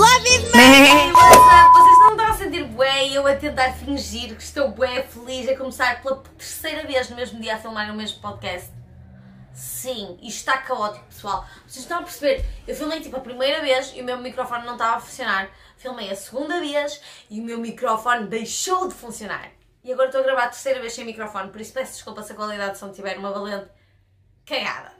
Love is what's up? Vocês não estão a sentir bué e eu a tentar fingir que estou bué feliz a começar pela terceira vez no mesmo dia a filmar o mesmo podcast? Sim, isto está caótico, pessoal. Vocês estão a perceber? Eu filmei tipo a primeira vez e o meu microfone não estava a funcionar. Filmei a segunda vez e o meu microfone deixou de funcionar. E agora estou a gravar a terceira vez sem microfone, por isso peço desculpa se a qualidade de som tiver uma valente cagada.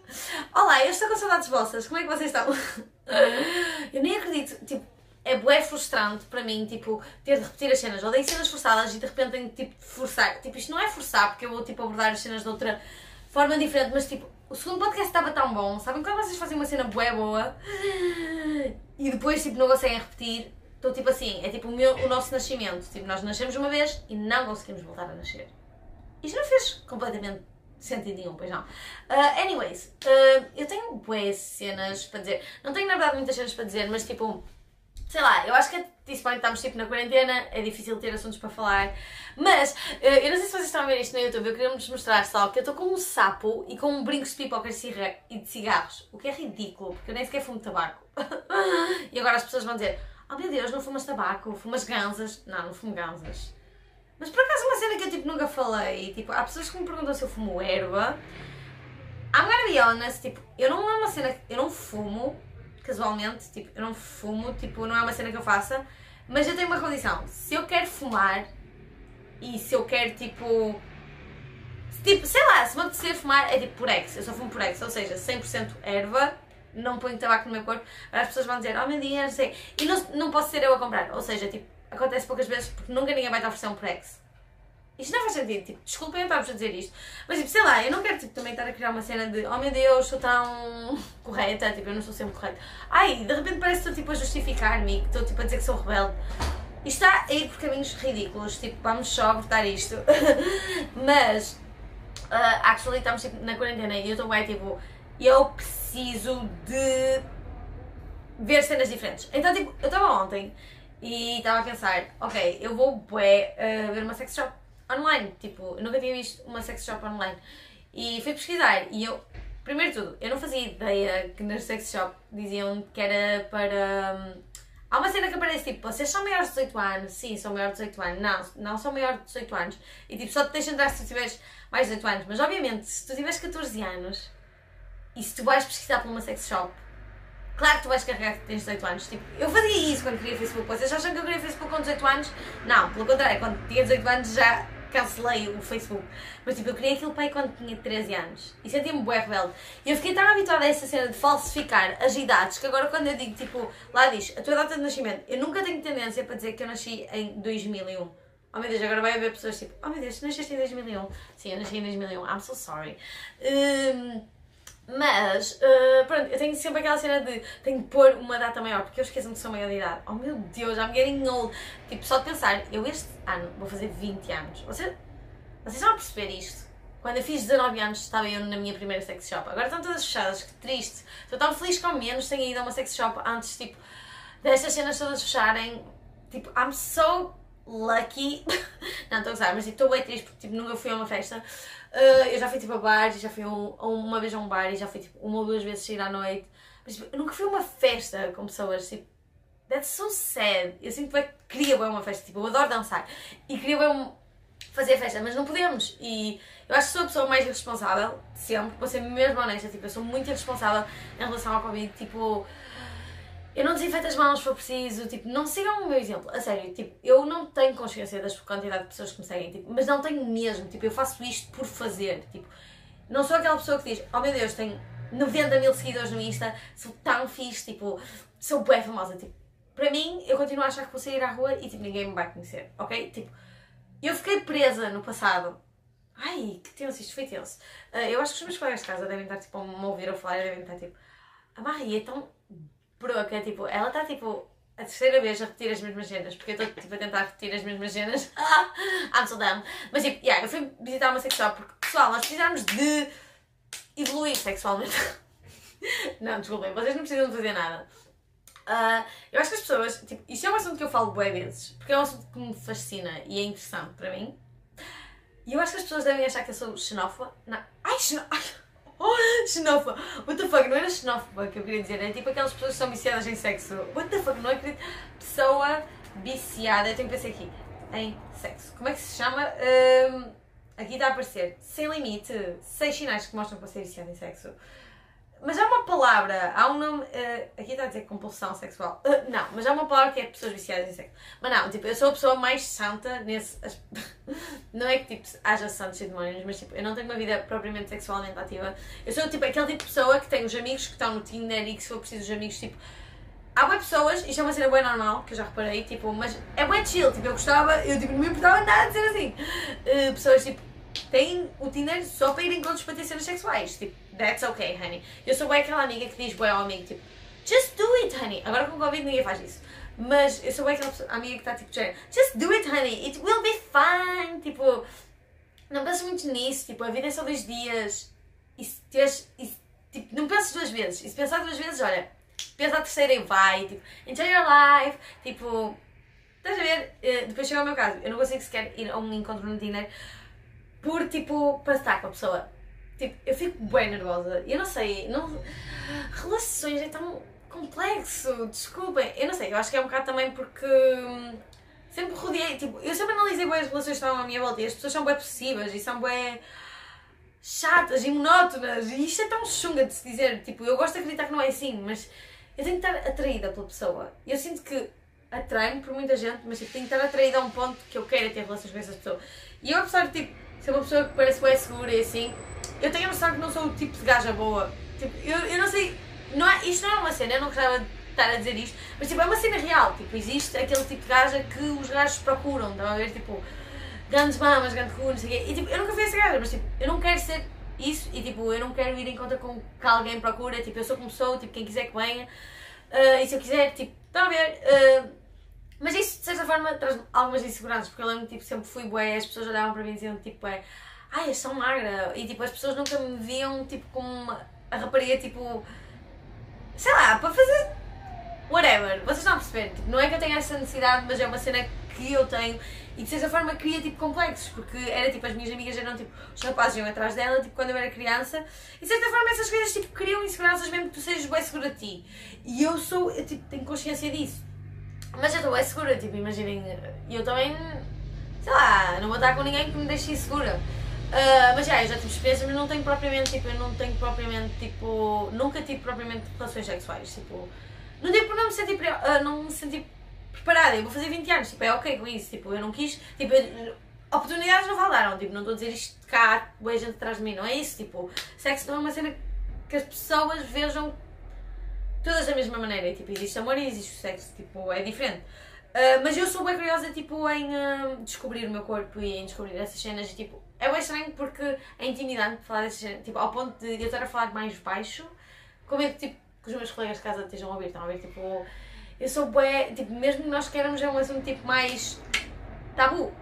Olá, eu estou com saudades vossas, como é que vocês estão? Eu nem acredito, tipo, é bué frustrante para mim, tipo, ter de repetir as cenas. Odeio cenas forçadas e de repente tenho tipo de forçar. Tipo, isto não é forçar, porque eu vou tipo abordar as cenas de outra forma diferente, mas tipo, o segundo podcast estava tão bom, sabem quando vocês fazem uma cena bué boa e depois tipo não conseguem repetir? Estou tipo assim, é tipo o, meu, o nosso nascimento. Tipo, nós nascemos uma vez e não conseguimos voltar a nascer. Isto não fez completamente sentido nenhum, pois não. Uh, anyways, uh, eu tenho boas cenas para dizer. Não tenho na verdade muitas cenas para dizer, mas tipo, sei lá, eu acho que disse bem que estamos tipo na quarentena, é difícil ter assuntos para falar. Mas, uh, eu não sei se vocês estão a ver isto no YouTube, eu queria vos mostrar só que eu estou com um sapo e com um brinco de pipocas e de cigarros, o que é ridículo, porque eu nem sequer fumo tabaco. e agora as pessoas vão dizer: Oh meu Deus, não fumas tabaco, fumas ganzas. Não, não fumo ganzas. Mas por acaso uma cena que eu tipo nunca falei, tipo, há pessoas que me perguntam se eu fumo erva. I'm gonna be honest, tipo, eu não é uma cena, eu não fumo, casualmente, tipo, eu não fumo, tipo, não é uma cena que eu faça, mas eu tenho uma condição, se eu quero fumar e se eu quero tipo, tipo, sei lá, se me apetecer fumar é tipo por ex, eu só fumo por ex, ou seja, 100% erva, não ponho tabaco no meu corpo, as pessoas vão dizer, oh meu Deus, não sei, e não, não posso ser eu a comprar, ou seja, tipo, acontece poucas vezes porque nunca ninguém vai te oferecer um Prex. Isto não faz sentido, tipo, desculpem eu estar-vos a dizer isto, mas tipo, sei lá, eu não quero tipo, também estar a criar uma cena de oh meu Deus, sou tão correta, tipo, eu não sou sempre correta. Ai, de repente parece que estou tipo a justificar-me, que estou tipo a dizer que sou rebelde. Isto está a ir por caminhos ridículos, tipo, vamos só abortar isto. mas, uh, actually, estamos tipo, na quarentena e eu estou bem, tipo, eu preciso de ver cenas diferentes. Então, tipo, eu estava ontem e estava a pensar, ok, eu vou bué, uh, ver uma sex shop online. Tipo, eu nunca tinha visto uma sex shop online. E fui pesquisar e eu, primeiro de tudo, eu não fazia ideia que nas sex shop diziam que era para. Hum, há uma cena que aparece tipo, vocês são maiores de 18 anos? Sim, são maiores de 18 anos. Não, não são maiores de 18 anos. E tipo, só te deixam entrar se tu tiveres mais de 18 anos. Mas obviamente, se tu tiveres 14 anos e se tu vais pesquisar por uma sex shop Claro que tu vais carregar que tens 18 anos. Tipo, eu fazia isso quando queria Facebook. Vocês acham que eu queria Facebook com 18 anos? Não, pelo contrário, quando tinha 18 anos já cancelei o Facebook. Mas tipo, eu queria aquilo para aí quando tinha 13 anos. E sentia-me bué rebelde. E eu fiquei tão habituada a essa cena de falsificar as idades que agora quando eu digo, tipo, lá diz a tua data de nascimento, eu nunca tenho tendência para dizer que eu nasci em 2001. Oh meu Deus, agora vai haver pessoas tipo, oh meu Deus, tu nasceste em 2001. Sim, eu nasci em 2001. I'm so sorry. Um, mas, uh, pronto, eu tenho sempre aquela cena de tenho que pôr uma data maior, porque eu esqueço-me que sou maior de idade. Oh meu Deus, I'm getting old. Tipo, só de pensar, eu este ano vou fazer 20 anos. Vocês, vocês vão perceber isto? Quando eu fiz 19 anos estava eu na minha primeira sex shop. Agora estão todas fechadas, que triste. Estou tão feliz que ao menos tenho ido a uma sex shop antes, tipo, destas cenas todas fecharem. Tipo, I'm so lucky. não, estou a gostar, mas tipo, estou bem triste porque tipo, nunca fui a uma festa. Uh, eu já fui tipo a bares, já fui um, uma vez a um bar e já fui tipo uma ou duas vezes sair à noite. Mas tipo, eu nunca fui a uma festa com pessoas, tipo, that's so sad. Eu sinto que queria bem uma festa, tipo, eu adoro dançar e queria bem fazer festa, mas não podemos. E eu acho que sou a pessoa mais irresponsável sempre, vou ser mesmo honesta, tipo, eu sou muito irresponsável em relação ao Covid, tipo eu não desinfeto as mãos se for preciso, tipo, não sigam o meu exemplo. A sério, tipo, eu não tenho consciência da quantidade de pessoas que me seguem, tipo, mas não tenho mesmo, tipo, eu faço isto por fazer, tipo, não sou aquela pessoa que diz, oh meu Deus, tenho 90 mil seguidores no Insta, sou tão fixe, tipo, sou bem famosa, tipo, para mim, eu continuo a achar que vou sair à rua e, tipo, ninguém me vai conhecer, ok? Tipo, eu fiquei presa no passado. Ai, que tenso, isto foi tenso. Uh, eu acho que os meus colegas de casa devem estar, tipo, a me ouvir a falar e devem estar, tipo, a Maria é tão porque é tipo, ela está tipo a terceira vez a repetir as mesmas cenas, porque eu estou tipo, a tentar repetir as mesmas cenas. I'm so dumb. Mas tipo, yeah, eu fui visitar uma sexual porque, pessoal, nós precisamos de evoluir sexualmente. não, desculpem, vocês não precisam de fazer nada. Uh, eu acho que as pessoas, tipo, isto é um assunto que eu falo bem vezes, porque é um assunto que me fascina e é interessante para mim. E eu acho que as pessoas devem achar que eu sou xenófoba. Não. Ai, xenófoba! Oh, xenófoba! What the fuck? Não era xenófoba que eu queria dizer, é tipo aquelas pessoas que são viciadas em sexo. What the fuck? Não acredito. Pessoa viciada, eu tenho que pensar aqui, em sexo. Como é que se chama? Um, aqui está a aparecer, sem limite, seis sinais que mostram que você é viciado em sexo. Mas há uma palavra, há um nome. Uh, aqui está a dizer compulsão sexual. Uh, não, mas há uma palavra que é pessoas viciadas em sexo. Mas não, tipo, eu sou a pessoa mais santa nesse. não é que tipo haja santos e demónios, mas tipo, eu não tenho uma vida propriamente sexualmente ativa. Eu sou tipo aquele tipo de pessoa que tem os amigos que estão no Tinder e que se for preciso os amigos, tipo. Há boas pessoas, isto é uma cena bem normal, que eu já reparei, tipo, mas é bem chill, tipo, eu gostava, eu tipo, não me importava nada de ser assim. Uh, pessoas tipo têm o Tinder só para ir em encontros para sexuais. Tipo, that's okay, honey. Eu sou bem aquela amiga que diz bem ao amigo, tipo, just do it, honey. Agora com o Covid ninguém faz isso. Mas eu sou bem aquela amiga que está tipo, just do it, honey. It will be fine. Tipo, não penses muito nisso. Tipo, a vida é só dois dias. E se tens, e, tipo, não penses duas vezes. E se pensar duas vezes, olha, pensa a terceira e vai. Tipo, enjoy your life. Tipo, estás a ver? Uh, depois chega ao meu caso. Eu não consigo sequer ir a um encontro no Tinder por tipo, para estar com a pessoa. Tipo, eu fico bem nervosa. Eu não sei, não... relações é tão complexo, desculpem. Eu não sei, eu acho que é um bocado também porque hum, sempre rodeei, tipo, eu sempre analisei bem as relações que estavam à minha volta e as pessoas são bem possíveis e são bem chatas e monótonas e isto é tão chunga de se dizer, tipo, eu gosto de acreditar que não é assim, mas eu tenho que estar atraída pela pessoa. Eu sinto que atrai-me por muita gente, mas tipo, tenho que estar atraída a um ponto que eu quero ter relações com essa pessoa. E eu, apesar de tipo, ser uma pessoa que parece bem segura e assim, eu tenho a noção que não sou o tipo de gaja boa. Tipo, eu, eu não sei, não é, isto não é uma cena, eu não gostava de estar a dizer isto, mas tipo, é uma cena real. Tipo, existe aquele tipo de gaja que os gajos procuram, estão a ver? Tipo, grandes mamas, grande cu, não sei o quê. E tipo, eu nunca fui essa gaja, mas tipo, eu não quero ser isso e tipo, eu não quero ir em conta com que alguém procura. Tipo, eu sou como sou, tipo, quem quiser que venha. Uh, e se eu quiser, tipo, estão a ver? Uh, mas isso, de certa forma, traz algumas inseguranças, porque eu lembro que tipo, sempre fui bué, as pessoas olhavam para mim e diziam tipo, é, ai, és tão magra, e tipo, as pessoas nunca me viam tipo como uma, a rapariga tipo, sei lá, para fazer whatever, vocês estão a perceber, tipo, não é que eu tenha essa necessidade, mas é uma cena que eu tenho. E de certa forma cria tipo complexos, porque era tipo, as minhas amigas eram tipo, os rapazes iam atrás dela, tipo, quando eu era criança, e de certa forma essas coisas tipo criam inseguranças mesmo que tu sejas bem segura de ti. E eu sou, eu tipo, tenho consciência disso. Mas eu estou bem segura, tipo, imaginem, eu também, sei lá, não vou estar com ninguém que me deixe insegura. Uh, mas já, eu já tive experiência, mas não tenho propriamente, tipo, eu não tenho propriamente, tipo, nunca tive propriamente relações sexuais, tipo, não digo por não me sentir, uh, não me sentir preparada, eu vou fazer 20 anos, tipo, é ok com isso, tipo, eu não quis, tipo, eu, oportunidades não faltaram, tipo, não estou a dizer isto cá, boa gente atrás de mim, não é isso, tipo, sexo não é uma cena que as pessoas vejam todas da mesma maneira. Tipo, existe amor e existe o sexo, tipo, é diferente. Uh, mas eu sou bem curiosa, tipo, em uh, descobrir o meu corpo e em descobrir essas cenas. E, tipo, é bem estranho porque é intimidante falar dessas cenas, tipo, ao ponto de eu estar a falar mais baixo, como é que, tipo, que os meus colegas de casa estejam a ouvir, estão a ver, tipo, eu sou bem, tipo, mesmo que nós queremos, é um assunto, tipo, mais tabu.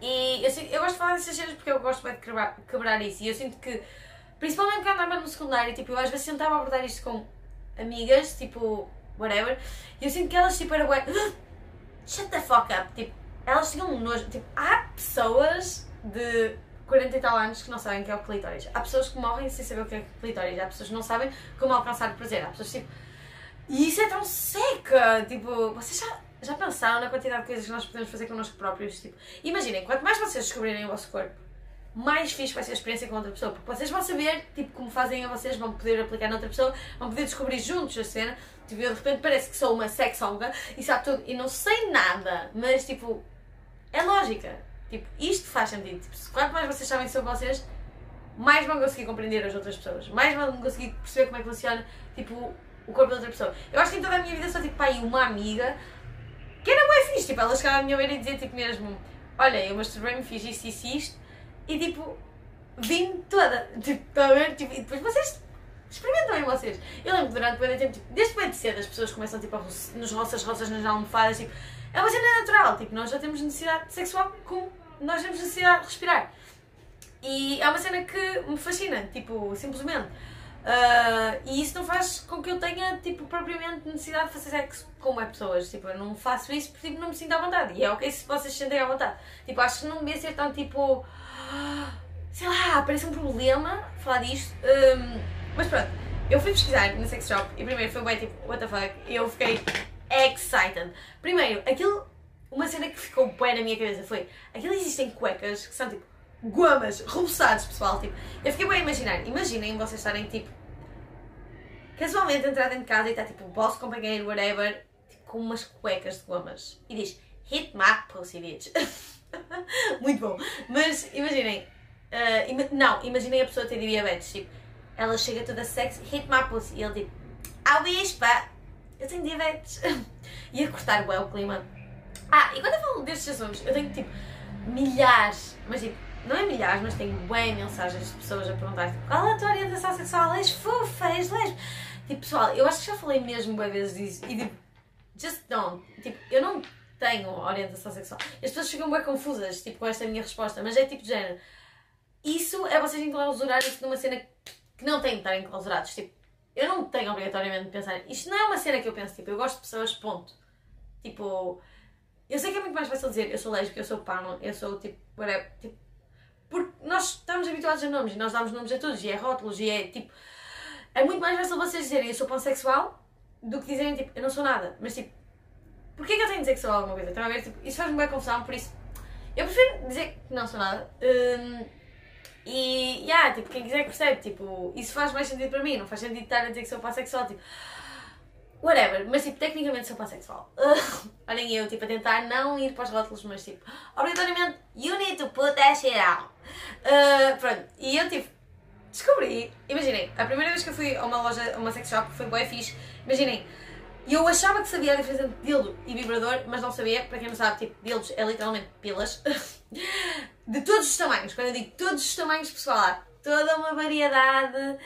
E eu, eu gosto de falar dessas cenas porque eu gosto bem de quebrar, quebrar isso. E eu sinto que, principalmente quando andava no secundário, tipo, eu às vezes tentava abordar isto com amigas, tipo, whatever, e eu sinto que elas, tipo, eram ué, shut the fuck up, tipo, elas tinham nojo, tipo, há pessoas de 40 e tal anos que não sabem o que é o clitóris, há pessoas que morrem sem saber o que é o clitóris, há pessoas que não sabem como alcançar o prazer, há pessoas, tipo, e isso é tão seca, tipo, vocês já, já pensaram na quantidade de coisas que nós podemos fazer connosco próprios, tipo, imaginem, quanto mais vocês descobrirem o vosso corpo, mais fixe vai ser a experiência com outra pessoa, porque vocês vão saber, tipo, como fazem a vocês, vão poder aplicar noutra pessoa, vão poder descobrir juntos a cena, tipo, eu de repente parece que sou uma sexóloga e sabe tudo, e não sei nada, mas, tipo, é lógica, tipo, isto faz sentido, tipo, quanto mais vocês sabem sobre vocês, mais vão conseguir compreender as outras pessoas, mais vão conseguir perceber como é que funciona, tipo, o corpo da outra pessoa. Eu acho que em toda a minha vida só, tipo, pai, uma amiga, que era bem fixe, tipo, ela chegava à minha beira e dizia, tipo, mesmo, olha, eu masturbei-me, fiz isto, isto isto, e tipo, vim toda, tipo, a ver? Tipo, e depois vocês experimentam em vocês. Eu lembro durante o tempo, tipo, desde bem de cedo as pessoas começam tipo, a nos roças, roças nas almofadas, tipo, é uma cena natural, tipo, nós já temos necessidade sexual como nós temos necessidade de respirar. E é uma cena que me fascina, tipo, simplesmente. Uh, e isso não faz com que eu tenha, tipo, propriamente necessidade de fazer sexo com mais pessoas. Tipo, eu não faço isso porque tipo, não me sinto à vontade. E é ok se vocês se sentem à vontade. Tipo, acho que não devia ser tão, tipo sei lá, parece um problema falar disto. Um, mas pronto, eu fui pesquisar no sex shop e primeiro foi bem tipo, what the fuck, e eu fiquei excited. Primeiro, aquilo, uma cena que ficou bem na minha cabeça foi, aquilo existem cuecas que são tipo guamas, rebuçados, pessoal, tipo, eu fiquei bem a imaginar, imaginem vocês estarem tipo, casualmente entrar dentro de casa e está tipo o vosso companheiro, whatever, tipo, com umas cuecas de guamas e diz, hit my pussy bitch. Muito bom. Mas imaginem, uh, ima não, imaginem a pessoa ter diabetes, tipo, ela chega toda sexy, hit my pussy, e ele tipo, ah, bispa, eu tenho diabetes. e a cortar o clima. Ah, e quando eu falo destes assuntos, eu tenho tipo milhares, mas tipo, não é milhares, mas tenho bem mensagens de pessoas a perguntar tipo, qual é a tua orientação sexual? És fofa, és lesbo? Tipo, pessoal, eu acho que já falei mesmo bem vezes disso e tipo, just don't. Tipo, eu não tenho orientação sexual. As pessoas ficam bem confusas, tipo, com esta minha resposta, mas é tipo de género. Isso é vocês enclausurar isso numa cena que não têm de estar enclausurados. Tipo, eu não tenho obrigatoriamente de pensar. Isto não é uma cena que eu penso, tipo, eu gosto de pessoas, ponto. Tipo, eu sei que é muito mais fácil dizer eu sou lésbica, eu sou pano, eu sou tipo, whatever. Tipo, porque nós estamos habituados a nomes e nós damos nomes a todos e é rótulos e é tipo. É muito mais fácil vocês dizerem eu sou pansexual do que dizerem tipo eu não sou nada. Mas tipo, porquê que eu tenho de dizer que sou alguma coisa? Estão a ver? Tipo, isso faz-me bem confusão, por isso eu prefiro dizer que não sou nada. Um, e, yeah, tipo, quem quiser que percebe, tipo, isso faz mais sentido para mim, não faz sentido estar a dizer que sou pansexual, tipo, whatever, mas tipo, tecnicamente sou pansexual. Uh, olhem eu, tipo, a tentar não ir para os rótulos, mas tipo, obrigatoriamente, you need to put that shit out. Uh, pronto, e eu tipo, descobri, imaginem, a primeira vez que eu fui a uma loja, a uma sex shop, foi bem fixe, imaginem, eu achava que sabia a diferença entre dildo e vibrador, mas não sabia, para quem não sabe, tipo, dildos é literalmente pilas. de todos os tamanhos. Quando eu digo todos os tamanhos, pessoal, há toda uma variedade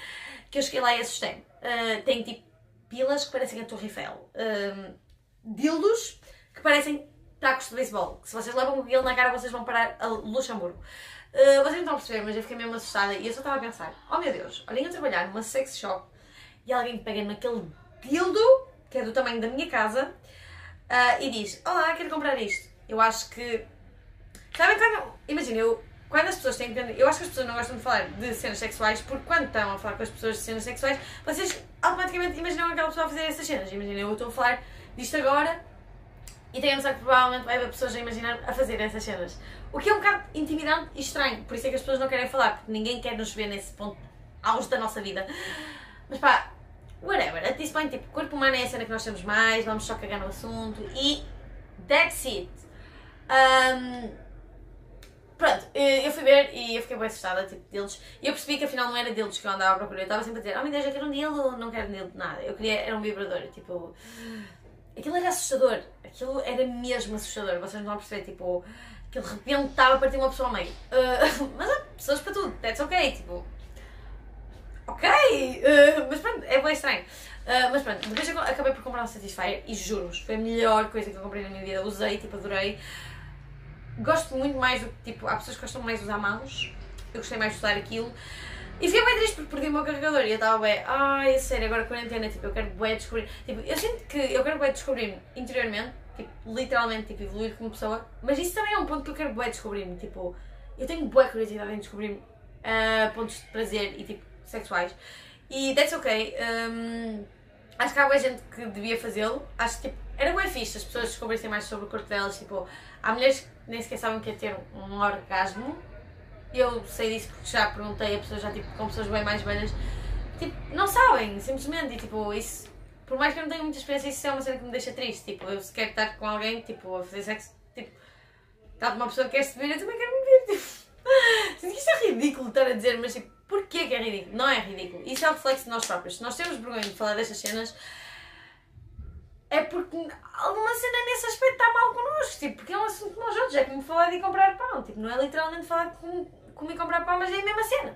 que eu cheguei lá e assustei. Uh, tem tipo pilas que parecem a Torre Eiffel, uh, dildos que parecem tacos de beisebol, se vocês levam com aquilo na cara vocês vão parar a Luxemburgo. Uh, vocês não estão a perceber, mas eu fiquei mesmo assustada e eu só estava a pensar: oh meu Deus, olhem a trabalhar numa sex shop e alguém pega naquele dildo, que é do tamanho da minha casa, uh, e diz: Olá, quero comprar isto. Eu acho que Sabem quando. Imagina, eu. Quando as pessoas têm que. Eu acho que as pessoas não gostam de falar de cenas sexuais porque quando estão a falar com as pessoas de cenas sexuais, vocês automaticamente imaginam aquela pessoa a fazer essas cenas. Imagina, eu estou a falar disto agora e tenho a noção que provavelmente vai pessoas a imaginar a fazer essas cenas. O que é um bocado intimidante e estranho, por isso é que as pessoas não querem falar, porque ninguém quer nos ver nesse ponto aos da nossa vida. Mas pá, whatever, at this point, tipo, corpo humano é a cena que nós temos mais, vamos só cagar no assunto e that's it. Um, Pronto, eh, eu fui ver e eu fiquei bem assustada, tipo, deles. E eu percebi que afinal não era deles que eu andava a procurar. Eu estava sempre a dizer, oh meu Deus, eu quero um dildo, não quero um dildo, nada. Eu queria, era um vibrador, tipo... Aquilo era assustador, aquilo era mesmo assustador, vocês não a perceber, tipo... Aquilo rebentava a partir uma pessoa ao meio. Uh, mas há pessoas para tudo, that's ok, tipo... Ok, uh, mas pronto, é bem estranho. Uh, mas pronto, depois eu acabei por comprar um Satisfyer e juro-vos, foi a melhor coisa que eu comprei na minha vida. Usei, tipo, adorei gosto muito mais do tipo, há pessoas que gostam mais de usar mãos, eu gostei mais de usar aquilo. E fiquei bem triste porque perdi o meu carregador e eu estava bem, ai, sério, agora quarentena, tipo, eu quero bem descobrir. Tipo, eu sinto que eu quero bem descobrir interiormente, tipo, literalmente, tipo, evoluir como pessoa, mas isso também é um ponto que eu quero bem descobrir-me, tipo, eu tenho boa curiosidade em descobrir uh, pontos de prazer e, tipo, sexuais. E that's ok. Um, acho que há boa gente que devia fazê-lo. Acho que, tipo, era bem fixe as pessoas descobrissem mais sobre o corpo delas, tipo, há mulheres nem sequer sabem que é ter um orgasmo. Eu sei disso porque já perguntei a pessoas, já tipo, com pessoas bem mais velhas, tipo, não sabem, simplesmente, e tipo, isso, por mais que eu não tenha muita experiência, isso é uma cena que me deixa triste, tipo, eu se quero estar com alguém, tipo, a fazer sexo, tipo, está uma pessoa que quer se ver, eu também quero me ver, tipo, que isto é ridículo estar a dizer, mas tipo, porquê que é ridículo? Não é ridículo, isso é o reflexo de nós próprios, se nós temos vergonha de falar destas cenas, é porque alguma cena nesse aspecto está mal connosco, tipo, porque é um assunto que nós outros, é como falar de comprar pão, tipo, não é literalmente falar de comer comprar pão, mas é a mesma cena.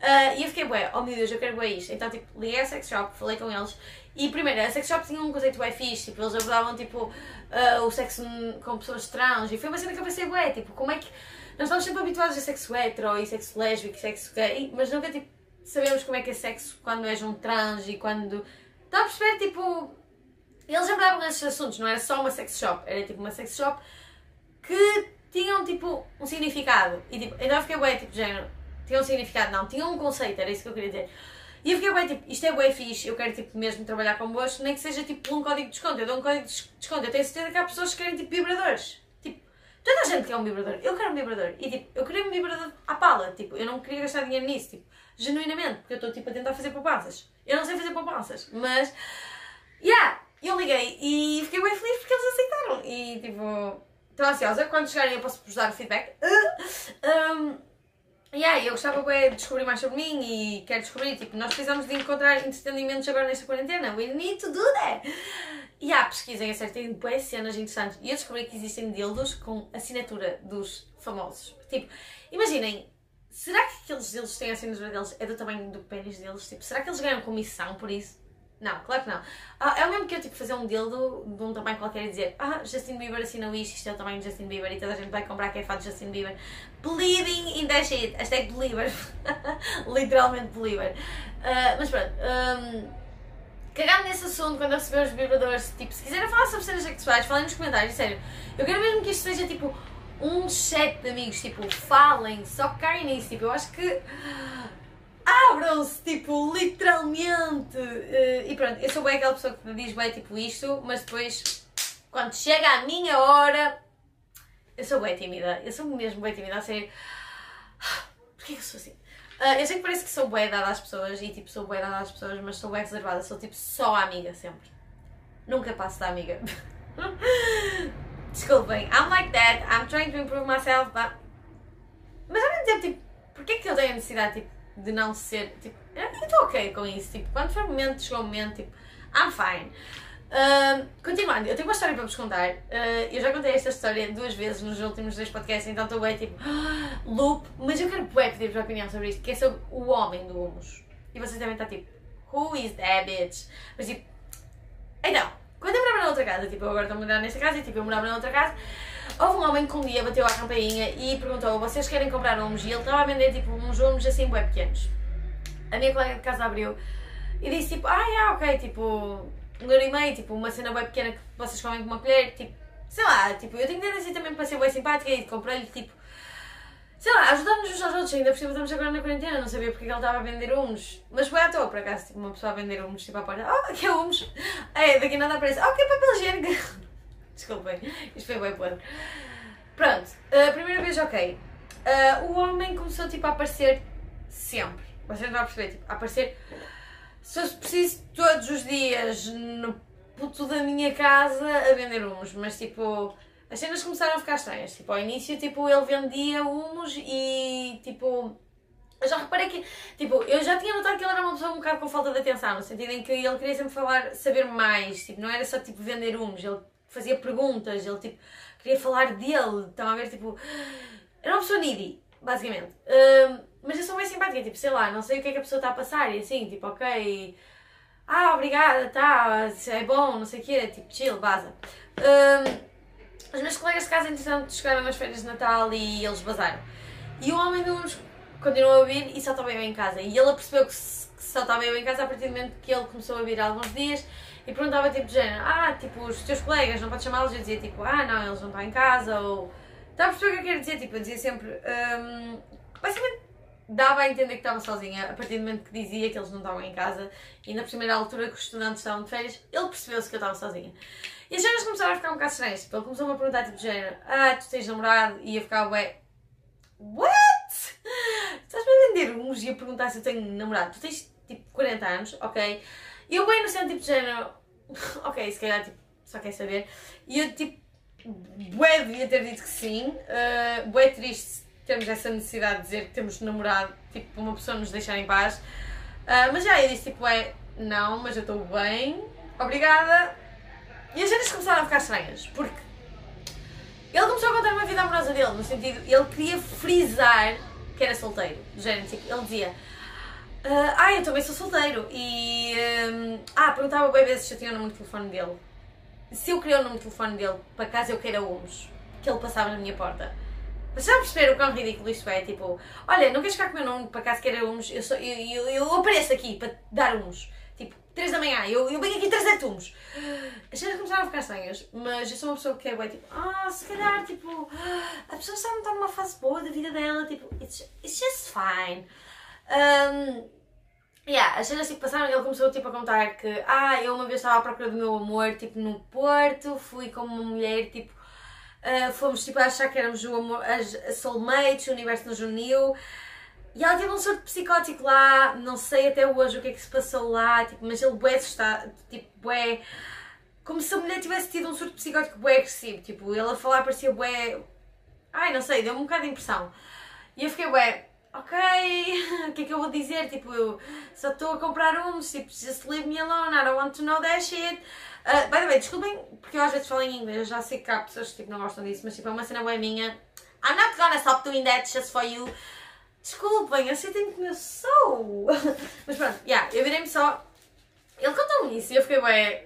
Uh, e eu fiquei, bué, oh meu Deus, eu quero bué isto. Então, tipo, liguei à sex shop, falei com eles, e primeiro, a sex shop tinha um conceito bué fixe, tipo, eles abordavam, tipo, uh, o sexo com pessoas trans, e foi uma cena que eu pensei, bué, tipo, como é que... Nós estamos sempre habituados a sexo hetero, e sexo lésbico, e sexo gay, mas nunca, tipo, sabemos como é que é sexo quando és um trans, e quando... Estão a perceber, tipo eles abordavam nesses assuntos, não era só uma sex shop, era tipo uma sex shop que tinham tipo um significado. E tipo, então eu fiquei bem, tipo, género, tinha um significado, não, tinha um conceito, era isso que eu queria dizer. E eu fiquei bem, tipo, isto é bem fixe, eu quero tipo mesmo trabalhar convosco, nem que seja tipo um código de desconto. Eu dou um código de desconto, eu tenho certeza que há pessoas que querem tipo vibradores. Tipo, toda a gente quer um vibrador, eu quero um vibrador. E tipo, eu queria um vibrador à pala, tipo, eu não queria gastar dinheiro nisso, tipo, genuinamente, porque eu estou tipo a tentar fazer poupanças. Eu não sei fazer poupanças, mas. Yeah! Eu liguei e fiquei bem feliz porque eles aceitaram. E tipo, estou ansiosa. Quando chegarem eu posso vos dar o feedback. Uh, um, yeah, eu gostava de descobrir mais sobre mim e quero descobrir. Tipo, nós precisamos de encontrar entretenimentos agora nesta quarentena. We need to do that. E yeah, pesquisem, acertem boas cenas interessantes. E eu descobri que existem dildos com assinatura dos famosos. Tipo, imaginem, será que aqueles deles têm a assinatura deles é do tamanho do pênis deles? Tipo, será que eles ganham comissão por isso? Não, claro que não. Ah, é o mesmo que eu tipo fazer um dildo de um tamanho qualquer e dizer Ah, Justin Bieber assinou isto, isto é o tamanho de Justin Bieber e toda a gente vai comprar que é fato de Justin Bieber. Believing in that shit. Hashtag believer. Literalmente believer. Uh, mas pronto. Um, cagando nesse assunto quando eu receber os vibradores, tipo, se quiserem falar sobre cenas sexuais, falem nos comentários, sério. Eu quero mesmo que isto seja tipo um chat de amigos, tipo, falem, só caem nisso, tipo, eu acho que abram-se, tipo, literalmente. Uh, e pronto, eu sou bem aquela pessoa que diz bem, tipo, isto, mas depois, quando chega a minha hora, eu sou bem tímida. Eu sou mesmo bem tímida, a sério. Porquê que eu sou assim? Uh, eu sei que parece que sou bem dada às pessoas e, tipo, sou bem dada às pessoas, mas sou bem reservada. Sou, tipo, só amiga sempre. Nunca passo da amiga. Desculpem, I'm like that, I'm trying to improve myself, but... Mas ao mesmo tempo, tipo, porquê que eu tenho a necessidade, tipo, de não ser. Tipo, eu estou ok com isso. Tipo, quando for o momento, chegou o momento, tipo, I'm fine. Uh, continuando, eu tenho uma história para vos contar. Uh, eu já contei esta história duas vezes nos últimos dois podcasts, então estou bem tipo loop, mas eu quero bem pedir-vos a opinião sobre isto, que é sobre o homem do humus. E vocês devem estar tipo, who is that bitch? Mas tipo, então, quando eu morava na outra casa, tipo, eu agora estou a morar nesta casa e tipo, eu morava na outra casa, Houve um homem que um dia bateu à campainha e perguntou: Vocês querem comprar uns? E ele estava a vender tipo uns humos assim, bem pequenos. A minha colega de casa abriu e disse: tipo, Ah, yeah, ok, tipo, um euro e meio, tipo, uma cena bem pequena que vocês comem com uma colher, tipo, sei lá, tipo, eu tenho tendência também para ser bem simpática e comprei-lhe, tipo, sei lá, ajudar-nos uns aos outros, ainda por cima estamos agora na quarentena, não sabia porque ele estava a vender uns, mas foi à toa, por acaso, tipo, uma pessoa a vender uns, tipo, à porta, oh, que é uns, é, daqui nada aparece, oh, que é papel higiênico. Desculpem, isto foi bem podre. Pronto, a primeira vez, ok. Uh, o homem começou tipo, a aparecer sempre. Vocês vão perceber, tipo, a aparecer. Se eu preciso todos os dias no puto da minha casa a vender humos, mas tipo. As cenas começaram a ficar estranhas. Tipo, ao início, tipo, ele vendia humos e tipo. Eu já reparei que, tipo, eu já tinha notado que ele era uma pessoa um bocado com falta de atenção, no sentido em que ele queria sempre falar, saber mais, tipo, não era só tipo vender humos, ele fazia perguntas, ele tipo queria falar dele, estão a ver tipo. Era uma pessoa needy, basicamente. Uh, mas eu sou bem simpática, tipo, sei lá, não sei o que é que a pessoa está a passar e assim, tipo, ok. Ah, obrigada, tá, é bom, não sei o quê, tipo, chill, vaza. Uh, os meus colegas de casa, entretanto, chegaram nas férias de Natal e eles vazaram. E o homem de uns continuou a vir e só estava eu em casa. E ele percebeu que, só estava eu em casa a partir do momento que ele começou a vir há alguns dias e perguntava tipo de género, ah, tipo, os teus colegas, não podes chamá-los? Eu dizia tipo, ah, não, eles não estão em casa, ou. Está a perceber o que eu quero dizer? Tipo, eu dizia sempre. Um, basicamente dava a entender que estava sozinha a partir do momento que dizia que eles não estavam em casa e na primeira altura que os estudantes estavam de férias, ele percebeu-se que eu estava sozinha. E as cenas começaram a ficar um bocado estranhas. Tipo, ele começou-me a perguntar tipo de género, ah, tu tens namorado? E eu ficava, ué, what? Estás-me a vender uns e a perguntar se eu tenho namorado? Tu tens tipo 40 anos, ok? E eu bem no centro tipo de género, ok, se calhar tipo, só quer saber. E eu tipo, bué devia ter dito que sim. Uh, bué triste termos essa necessidade de dizer que temos namorado, tipo, uma pessoa nos deixar em paz. Uh, mas já eu disse tipo, é, não, mas eu estou bem, obrigada. E as cenas começaram a ficar estranhas, porque ele começou a contar uma vida amorosa dele, no sentido, ele queria frisar que era solteiro. Do género, tipo, ele dizia Uh, ah, eu também sou solteiro e. Um, ah, perguntava bem vezes se eu tinha o número de telefone dele. Se eu queria o número de telefone dele, para caso eu queira uns, que ele passava na minha porta. Mas já perceberam o quão ridículo isto é? Tipo, olha, não queres ficar com o meu número para caso queira uns? Eu, sou, eu, eu, eu apareço aqui para dar uns. Tipo, 3 da manhã, eu, eu venho aqui trazer tumos. As cenas começaram a ficar estranhas, mas eu sou uma pessoa que é bem tipo, ah, se calhar, tipo, a pessoa está, está numa fase boa da vida dela, tipo, it's, it's just fine. Um, yeah, as cenas tipo, passaram ele começou tipo, a contar que, ah, eu uma vez estava à procura do meu amor, tipo, no Porto, fui com uma mulher, tipo, uh, fomos tipo a achar que éramos o amor, as soulmates, o universo nos uniu. E ela teve um surto psicótico lá, não sei até hoje o que é que se passou lá, tipo, mas ele bué está, tipo, bué... Como se a mulher tivesse tido um surto psicótico bué agressivo, tipo, ele a falar parecia bué... Ai, não sei, deu-me um bocado de impressão. E eu fiquei bué, ok, o que é que eu vou dizer? Tipo, eu só estou a comprar uns, tipo, just leave me alone, I don't want to know that shit. Uh, by the way, desculpem, porque eu às vezes falo em inglês, eu já sei que há pessoas que tipo, não gostam disso, mas tipo, é uma cena boa minha. I'm not gonna stop doing that just for you. Desculpem, aceitem como eu sou. Mas pronto, yeah, eu virei-me só. Ele contou-me isso e eu fiquei bem.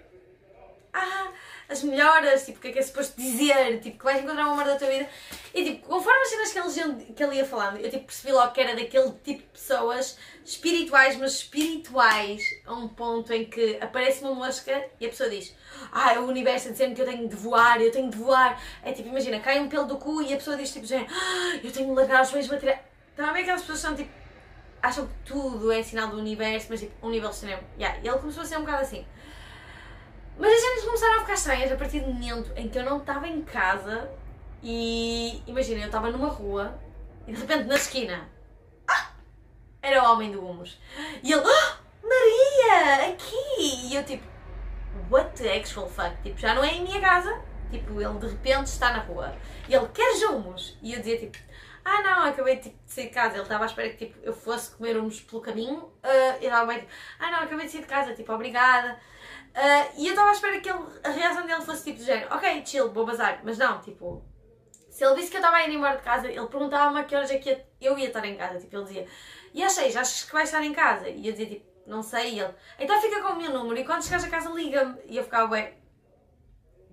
Ah, as melhoras, tipo, o que é que é suposto dizer, tipo, que vais encontrar o amor da tua vida. As cenas que ele, que ele ia falando, eu tipo, percebi logo que era daquele tipo de pessoas espirituais, mas espirituais a um ponto em que aparece uma mosca e a pessoa diz Ah, o universo dizendo que eu tenho de voar, eu tenho de voar. É tipo, imagina, cai um pelo do cu e a pessoa diz tipo, ah, eu tenho de largar os meios materiais também então, aquelas pessoas que são tipo. acham que tudo é sinal do universo, mas tipo, um nível extremo. Yeah, ele começou a ser um bocado assim. Mas as cenas começaram a ficar estranhas a partir do momento em que eu não estava em casa e. imagina, eu estava numa rua e de repente na esquina. Ah, era o homem do humus. E ele. Ah, Maria! Aqui! E eu tipo. What the actual fuck? Tipo, já não é em minha casa. Tipo, ele de repente está na rua. E ele quer humus. E eu dizia tipo ah não, acabei tipo, de sair de casa. Ele estava à espera que tipo, eu fosse comer uns pelo caminho. Uh, e estava bem tipo, ah não, acabei de sair de casa, tipo, obrigada. Uh, e eu estava à espera que ele, a reação dele fosse tipo de género, ok, chill, vou bazar. Mas não, tipo, se ele disse que eu estava ir embora de casa, ele perguntava-me a que horas é que eu ia estar em casa. Tipo, ele dizia, e às seis, achas que vais estar em casa? E eu dizia tipo, não sei. E ele, então fica com o meu número e quando chegares a casa liga-me. E eu ficava, ué,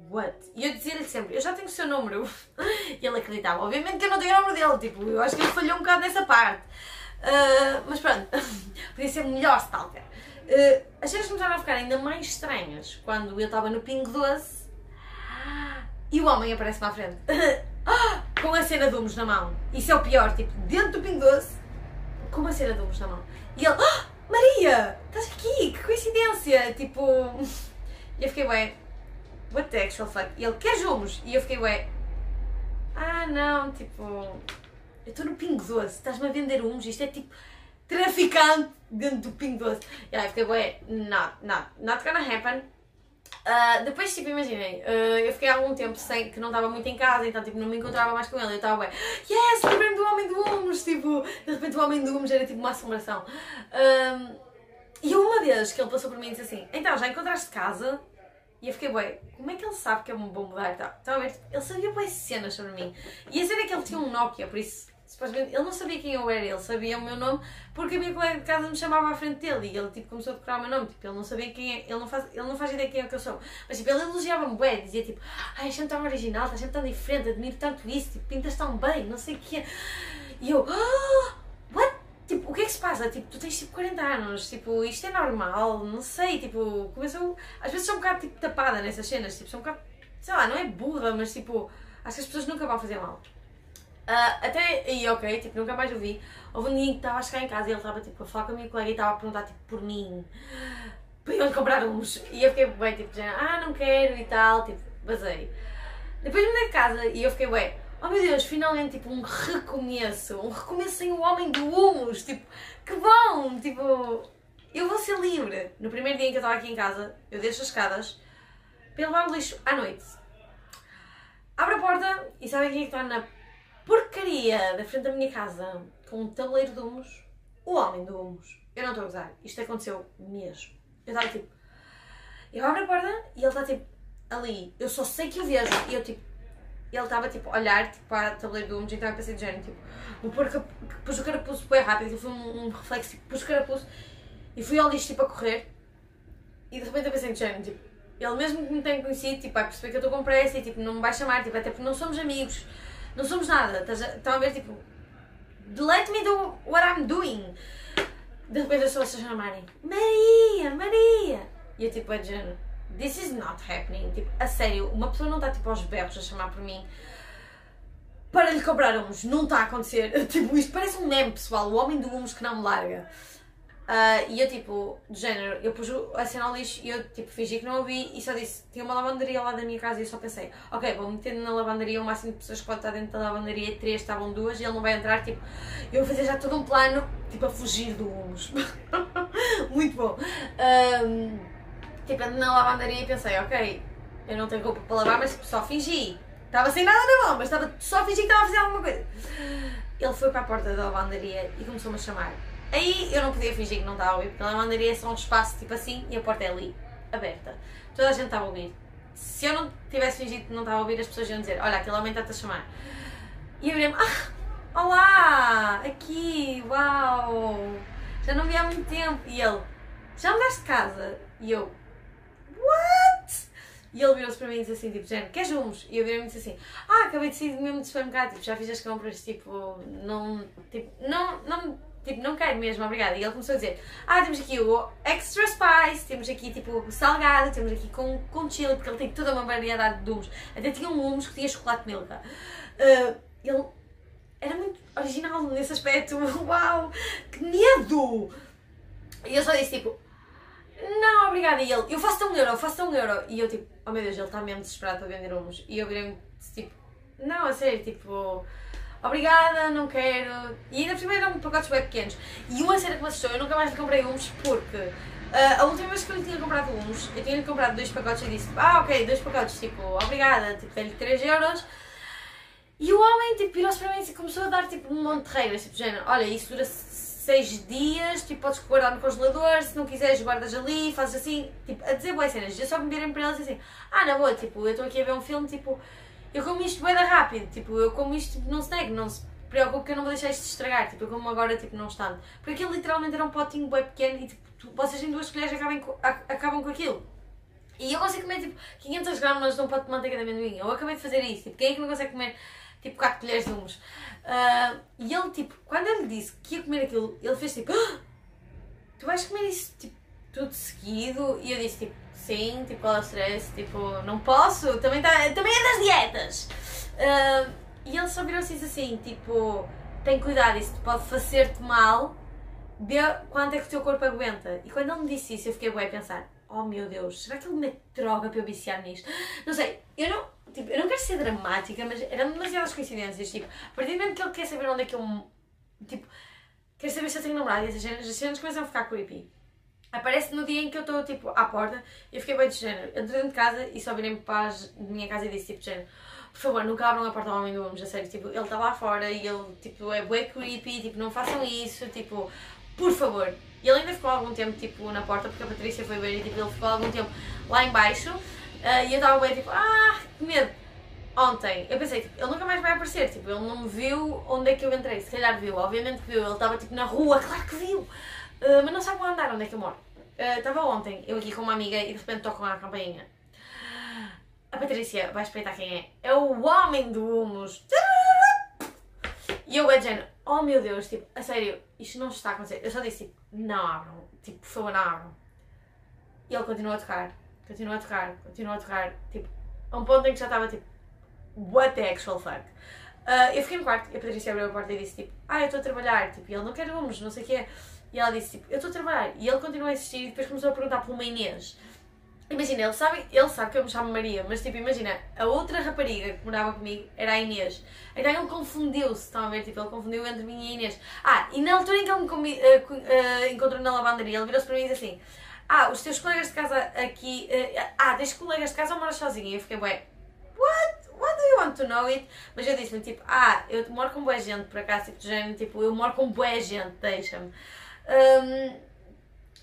what? E eu dizia-lhe sempre, eu já tenho o seu número. e ele acreditava. Obviamente que eu não tenho o número dele, tipo, eu acho que ele falhou um bocado nessa parte. Uh, mas pronto, podia ser melhor stalker. Uh, as cenas começaram a ficar ainda mais estranhas quando eu estava no Ping Doce e o homem aparece-me à frente com a cena de humos na mão. Isso é o pior, tipo, dentro do Ping Doce com uma cena de humos na mão. E ele, ah, Maria, estás aqui, que coincidência! Tipo, e eu fiquei bem, what the actual fuck? E ele, quer jumos? E eu fiquei, ué, ah não, tipo, eu estou no Pingo Doce, estás-me a vender uns, isto é tipo traficante dentro do Pingo Doce. E aí fiquei, ué, not, not, not gonna happen. Uh, depois, tipo, imaginem, uh, eu fiquei algum tempo sem, que não estava muito em casa, então, tipo, não me encontrava mais com ele. Eu estava, ué, yes, lembrei-me do Homem do Humus, tipo, de repente o Homem do Humus era tipo uma assombração. Um, e uma vez que ele passou por mim e disse assim, então, já encontraste casa? E eu fiquei, bué, como é que ele sabe que eu me vou mudar e tal? Estão a ver? Ele sabia bué cenas sobre mim. E a cena é que ele tinha um Nokia, por isso, supostamente, ele não sabia quem eu era, ele sabia o meu nome, porque a minha colega de casa me chamava à frente dele e ele, tipo, começou a decorar o meu nome. Tipo, ele não sabia quem é, ele não faz, ele não faz ideia quem é que eu sou. Mas, tipo, ele elogiava-me bué, dizia, tipo, ai, sempre tão original, estás sempre tão diferente, admiro tanto isso, tipo, pintas tão bem, não sei o quê. E eu, ah, what? Tipo, o que é que se passa? Tipo, tu tens tipo 40 anos, tipo, isto é normal, não sei, tipo, começou. Às vezes sou um bocado tipo tapada nessas cenas, tipo, sou um bocado, sei lá, não é burra, mas tipo, acho que as pessoas nunca vão fazer mal. Uh, até aí, ok, tipo, nunca mais ouvi. Houve um dia que estava a chegar em casa e ele estava tipo a falar com a minha colega e estava a perguntar tipo por mim, para eu comprar uns. E eu fiquei bem, tipo, já, ah, não quero e tal, tipo, basei. Depois me dei de casa e eu fiquei, bem, oh meu Deus, finalmente, tipo, um recomeço, um recomeço sem o homem do humus, tipo, que bom, tipo, eu vou ser livre. No primeiro dia em que eu estava aqui em casa, eu deixo as escadas para levar o lixo à noite. Abro a porta e sabem quem é que está na porcaria da frente da minha casa com um tabuleiro de humus? O homem do humus. Eu não estou a usar, isto aconteceu mesmo. Eu estava tipo, eu abro a porta e ele está tipo ali, eu só sei que o vejo e eu tipo, ele estava tipo a olhar tipo, para a tabuleiro do Humus, então eu pensei de género, tipo, pôr que pus o carapuço bem rápido, foi um, um reflexo, tipo, pus o carapuço e fui ao lixo tipo a correr e de repente eu pensei de género, tipo, ele mesmo que me tenha conhecido, tipo, vai perceber que eu estou com pressa e tipo, não me vai chamar, tipo, até porque não somos amigos, não somos nada, estão a ver, tipo, let me do what I'm doing. De repente as pessoas a chamarem Maria, Maria! E eu tipo, é de género, this is not happening. Tipo, a sério, uma pessoa não está tipo aos berros a chamar por mim para lhe comprar humos. Não está a acontecer. Tipo, isto parece um meme, pessoal. O homem do humus que não me larga. Uh, e eu, tipo, de género, eu pus a cena ao lixo e eu, tipo, fingi que não ouvi e só disse: tinha uma lavanderia lá da minha casa e eu só pensei: ok, vou meter na lavanderia o máximo de pessoas que pode estar dentro da lavanderia. Três estavam duas e ele não vai entrar. Tipo, eu vou fazer já todo um plano, tipo, a fugir do humus. Muito bom. Tipo, na lavanderia e pensei: ok, eu não tenho roupa para lavar, mas tipo, só fingi. Estava sem nada na mão, mas estava só a fingir que estava a fazer alguma coisa. Ele foi para a porta da lavanderia e começou-me a chamar. Aí eu não podia fingir que não estava a ouvir, porque a lavanderia é só um espaço tipo assim e a porta é ali, aberta. Toda a gente estava a ouvir. Se eu não tivesse fingido que não estava a ouvir, as pessoas iam dizer: Olha, aquele homem está-te a chamar. E eu virei-me: Ah, olá, aqui, uau, já não vi há muito tempo. E ele: Já mudaste de casa? E eu: What? E ele virou-se para mim e disse assim, tipo, Jane, queres humos? E eu virei-me e disse assim, ah, acabei de sair mesmo de supermercado, tipo, já fiz as compras, tipo, não, tipo, não, não Tipo, não quero mesmo, obrigada. E ele começou a dizer: Ah, temos aqui o extra spice, temos aqui tipo salgado, temos aqui com, com chili, porque ele tem toda uma variedade de humos. Até tinha um humos que tinha chocolate milka. Uh, ele era muito original nesse aspecto. Uau, que medo! E eu só disse tipo: Não, obrigada. E ele: Eu faço-te um euro, faço-te um euro. E eu tipo: Oh meu Deus, ele está mesmo desesperado para vender humos. E eu virei-me tipo: Não, a sério, tipo obrigada, não quero. E ainda cima eram pacotes bem pequenos. E uma cena que me assustou, eu nunca mais lhe comprei uns porque uh, a última vez que eu lhe tinha comprado uns, eu tinha-lhe comprado dois pacotes e disse, ah ok, dois pacotes, tipo, obrigada, tipo, dei-lhe 3 euros. E o homem, tipo, virou-se para mim e começou a dar, tipo, um monte de regras, tipo, género, olha, isso dura 6 dias, tipo, podes guardar no congelador, se não quiseres guardas ali, fazes assim, tipo, a dizer boas cenas. Eu só me virei para ele assim, ah, na boa, tipo, eu estou aqui a ver um filme, tipo, eu como isto bem rápido, tipo, eu como isto não snack, não se preocupe que eu não vou deixar isto estragar, tipo, eu como agora, tipo, não está. Porque aquilo literalmente era um potinho bem pequeno e, tipo, tu, vocês em duas colheres acabam acabam com aquilo. E eu consigo comer, tipo, 500 gramas de um pote de manteiga de amendoim. Eu acabei de fazer isso, tipo, quem é que não consegue comer, tipo, 4 colheres de humus? Uh, e ele, tipo, quando eu lhe disse que ia comer aquilo, ele fez, tipo, ah, tu vais comer isso, tipo, tudo seguido? E eu disse, tipo, sim, tipo, o stress? Tipo, não posso, também, tá, também é das dietas. Uh, e ele só virou-se assim, tipo, tem cuidado, isso pode fazer-te mal, vê quanto é que o teu corpo aguenta. E quando ele me disse isso, eu fiquei bem a pensar, oh meu Deus, será que ele me droga para eu viciar nisto? Não sei, eu não, tipo, eu não quero ser dramática, mas eram demasiadas coincidências, tipo, a partir do momento que ele quer saber onde é que eu, tipo, quer saber se eu tenho namorado e essas as cenas começam a ficar creepy. Aparece no dia em que eu estou tipo à porta e eu fiquei bem de género. Entrei dentro de casa e só virei-me para a minha casa e disse tipo de género, por favor, nunca abram a porta ao homem do homem, já sério, tipo, ele está lá fora e ele tipo é bué creepy, tipo, não façam isso, tipo, por favor. E ele ainda ficou algum tempo tipo na porta porque a Patrícia foi ver e tipo, ele ficou algum tempo lá embaixo uh, e eu estava bem tipo, ah, que medo. Ontem, eu pensei, tipo, ele nunca mais vai aparecer, tipo, ele não me viu onde é que eu entrei, se calhar viu, obviamente que viu, ele estava tipo na rua, claro que viu. Uh, mas não sabe onde andar, onde é que eu moro. Estava uh, ontem, eu aqui com uma amiga e de repente tocam a campainha. A Patrícia vai espreitar quem é. É o homem do humus. E eu, a Jen, oh meu Deus, tipo, a sério, isto não está a acontecer. Eu só disse, tipo, não abram. Tipo, por favor, não abram. E ele continua a tocar, continua a tocar, continua a tocar. Tipo, a um ponto em que já estava tipo, what the actual fuck. Uh, eu fiquei no quarto e a Patrícia abriu a porta e disse, tipo, ah, eu estou a trabalhar. Tipo, e ele não quer humus, não sei o quê. E ela disse tipo, eu estou a trabalhar. E ele continuou a insistir e depois começou a perguntar por uma Inês. Imagina, ele sabe, ele sabe que eu me chamo Maria, mas tipo, imagina, a outra rapariga que morava comigo era a Inês. Então ele confundiu-se, estão a ver? Tipo, ele confundiu entre mim e a Inês. Ah, e na altura em que ele me uh, uh, encontrou na lavanderia, ele virou-se para mim e disse assim: Ah, os teus colegas de casa aqui. Uh, ah, tens colegas de casa ou moras sozinha? E eu fiquei, ué, what? What do you want to know it? Mas eu disse-me tipo, ah, eu moro com boa gente por acaso, tipo, de género, tipo, eu moro com boa gente, deixa-me. Um,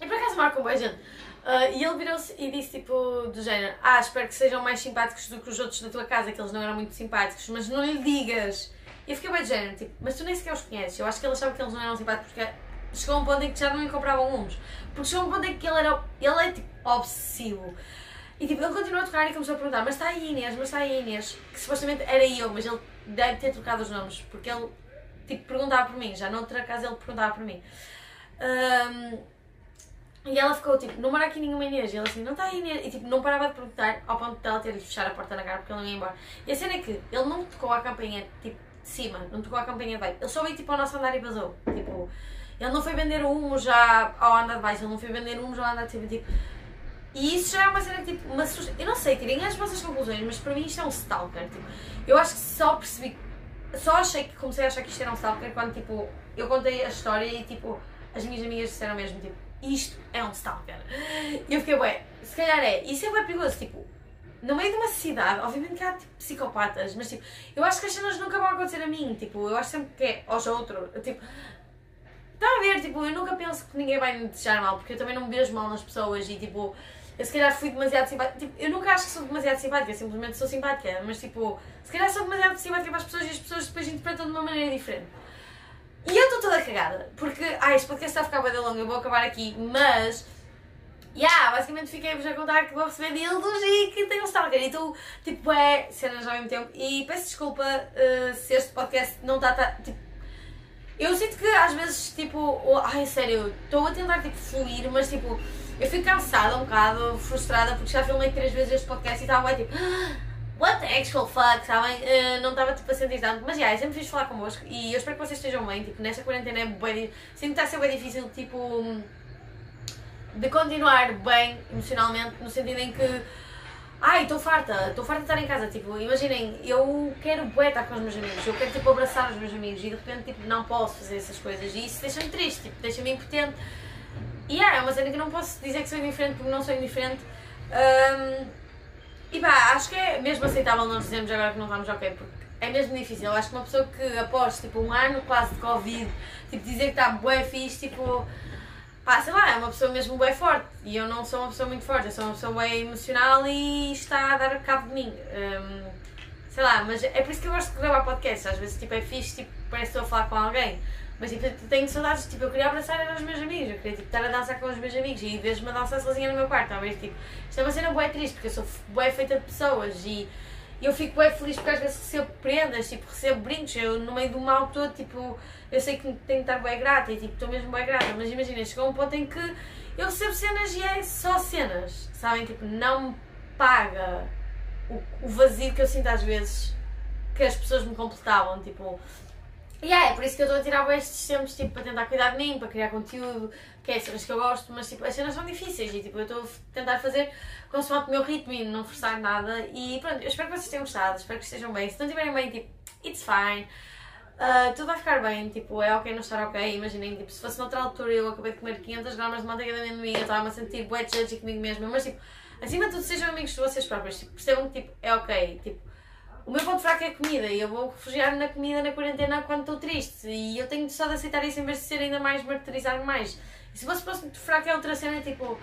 e por acaso marcam bem, gente. Uh, e ele virou-se e disse tipo do género: Ah, espero que sejam mais simpáticos do que os outros da tua casa, que eles não eram muito simpáticos, mas não lhe digas. E eu fiquei bem do género, tipo, mas tu nem sequer os conheces. Eu acho que ele achava que eles não eram simpáticos porque chegou um ponto em que já não compravam uns. Porque chegou um ponto em que ele era. Ele é tipo obsessivo. E tipo, ele continuou a tocar e começou a perguntar: Mas está aí Inês, mas está aí Inês. Que supostamente era eu, mas ele deve ter trocado os nomes, porque ele tipo perguntava por mim. Já noutra casa ele perguntava por mim. Um, E ela ficou tipo, não mora aqui nenhuma Inês. E ela assim, não está aí Inês. E tipo, não parava de perguntar ao ponto de ela ter de fechar a porta na cara porque ele não ia embora. E a cena é que ele não tocou a campainha tipo de cima, não tocou a campainha de baixo. Ele só veio tipo ao nosso andar e vazou. Tipo, ele não foi vender humo já ao andar de baixo, ele não foi vender humo já ao andar de cima. Tipo, e isso já é uma cena que tipo, uma Eu não sei, tirem as vossas conclusões, mas para mim isto é um stalker. Tipo, eu acho que só percebi. Só achei que comecei a achar que isto era um stalker quando tipo, eu contei a história e tipo, as minhas amigas disseram mesmo tipo, isto é um stalker. E eu fiquei, ué, se calhar é. Isso é bem perigoso, tipo, no meio de uma cidade, obviamente que há tipo, psicopatas, mas tipo, eu acho que as cenas nunca vão acontecer a mim, tipo, eu acho sempre que é aos outros, tipo, está a ver, tipo, eu nunca penso que ninguém vai me deixar mal, porque eu também não me vejo mal nas pessoas e tipo, eu se calhar fui demasiado simpática, tipo, eu nunca acho que sou demasiado simpática, simplesmente sou simpática, mas tipo, se calhar sou demasiado simpática para as pessoas e as pessoas depois interpretam de uma maneira diferente. E eu estou toda cagada, porque, ai, a ficar bem longo, eu vou acabar aqui, mas Yeah, basicamente fiquei-vos a contar que vou receber dildos e que tenho um stalker. E tu, tipo, é cenas ao mesmo tempo. E peço desculpa uh, se este podcast não está. Tá, tipo, eu sinto que às vezes, tipo, oh, ai sério, estou a tentar tipo, fluir, mas tipo, eu fico cansada um bocado, frustrada, porque já filmei três vezes este podcast e estava tipo. What the actual fuck, sabem? Uh, não estava tipo a sentir tanto, mas já, yeah, é sempre fiz falar convosco e eu espero que vocês estejam bem. Tipo, nesta quarentena é bem. Sinto que está a ser bem difícil, tipo de continuar bem emocionalmente, no sentido em que ai, estou farta, estou farta de estar em casa, tipo, imaginem, eu quero bué estar com os meus amigos, eu quero tipo abraçar os meus amigos e de repente tipo não posso fazer essas coisas e isso deixa-me triste, tipo, deixa-me impotente. E yeah, é uma cena que não posso dizer que sou indiferente porque não sou indiferente. Um, e pá, acho que é mesmo aceitável nós dizermos agora que não vamos ok, porque é mesmo difícil. Eu acho que uma pessoa que após tipo um ano quase de Covid, tipo, dizer que está bué fixe, tipo pá, sei lá, é uma pessoa mesmo bem forte e eu não sou uma pessoa muito forte, eu sou uma pessoa bem emocional e está a dar cabo de mim. Um, sei lá, mas é por isso que eu gosto de gravar podcast. Às vezes tipo, é fixe, tipo, parece que estou a falar com alguém. Mas tipo, tenho saudades, tipo, eu queria abraçar os meus amigos, eu queria tipo, estar a dançar com os meus amigos e vejo-me a dançar sozinha no meu quarto, talvez tipo, isto é uma cena boa triste, porque eu sou boa feita de pessoas e eu fico bem feliz porque às vezes recebo prendas, tipo, recebo brincos, eu no meio do mal todo, tipo, eu sei que tenho que estar bem grata e tipo, estou mesmo bem grata, mas imagina, chegou um ponto em que eu recebo cenas e é só cenas, sabem? Tipo, não me paga o, o vazio que eu sinto às vezes que as pessoas me completavam, tipo, yeah, é por isso que eu estou a tirar estes tempos tipo, para tentar cuidar de mim, para criar conteúdo, que é cenas que eu gosto, mas tipo, as cenas são difíceis e tipo, eu estou a tentar fazer consoante o meu ritmo e não forçar nada. E pronto, eu espero que vocês tenham gostado, espero que estejam bem. Se não estiverem bem, tipo, it's fine. Uh, tudo vai ficar bem, tipo, é ok não estar ok. Imaginem, tipo, se fosse noutra altura eu acabei de comer 500 gramas de manteiga de amendoim, eu estava-me a sentir bué judgy comigo mesma, mas tipo, acima de tudo sejam amigos de vocês próprios, tipo, percebam que tipo, é ok, tipo, o meu ponto fraco é a comida e eu vou refugiar na comida na quarentena quando estou triste e eu tenho só de aceitar isso em vez de ser ainda mais martirizar mais. E se fosse ponto fraco é outra cena, tipo,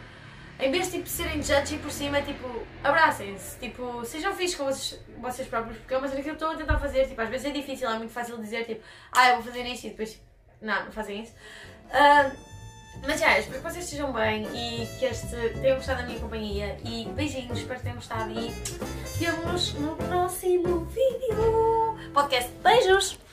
em vez de tipo, serem judgy por cima, tipo, abracem-se, tipo, sejam fixos com vocês, vocês próprios, porque é uma cena que eu estou a tentar fazer, tipo, às vezes é difícil, é muito fácil dizer, tipo, ah, eu vou fazer isto e depois, não, não fazem isso. Uh, mas já, espero que vocês estejam bem e que este tenham gostado da minha companhia. E beijinhos, espero que tenham gostado e vemos no próximo vídeo. Podcast, beijos!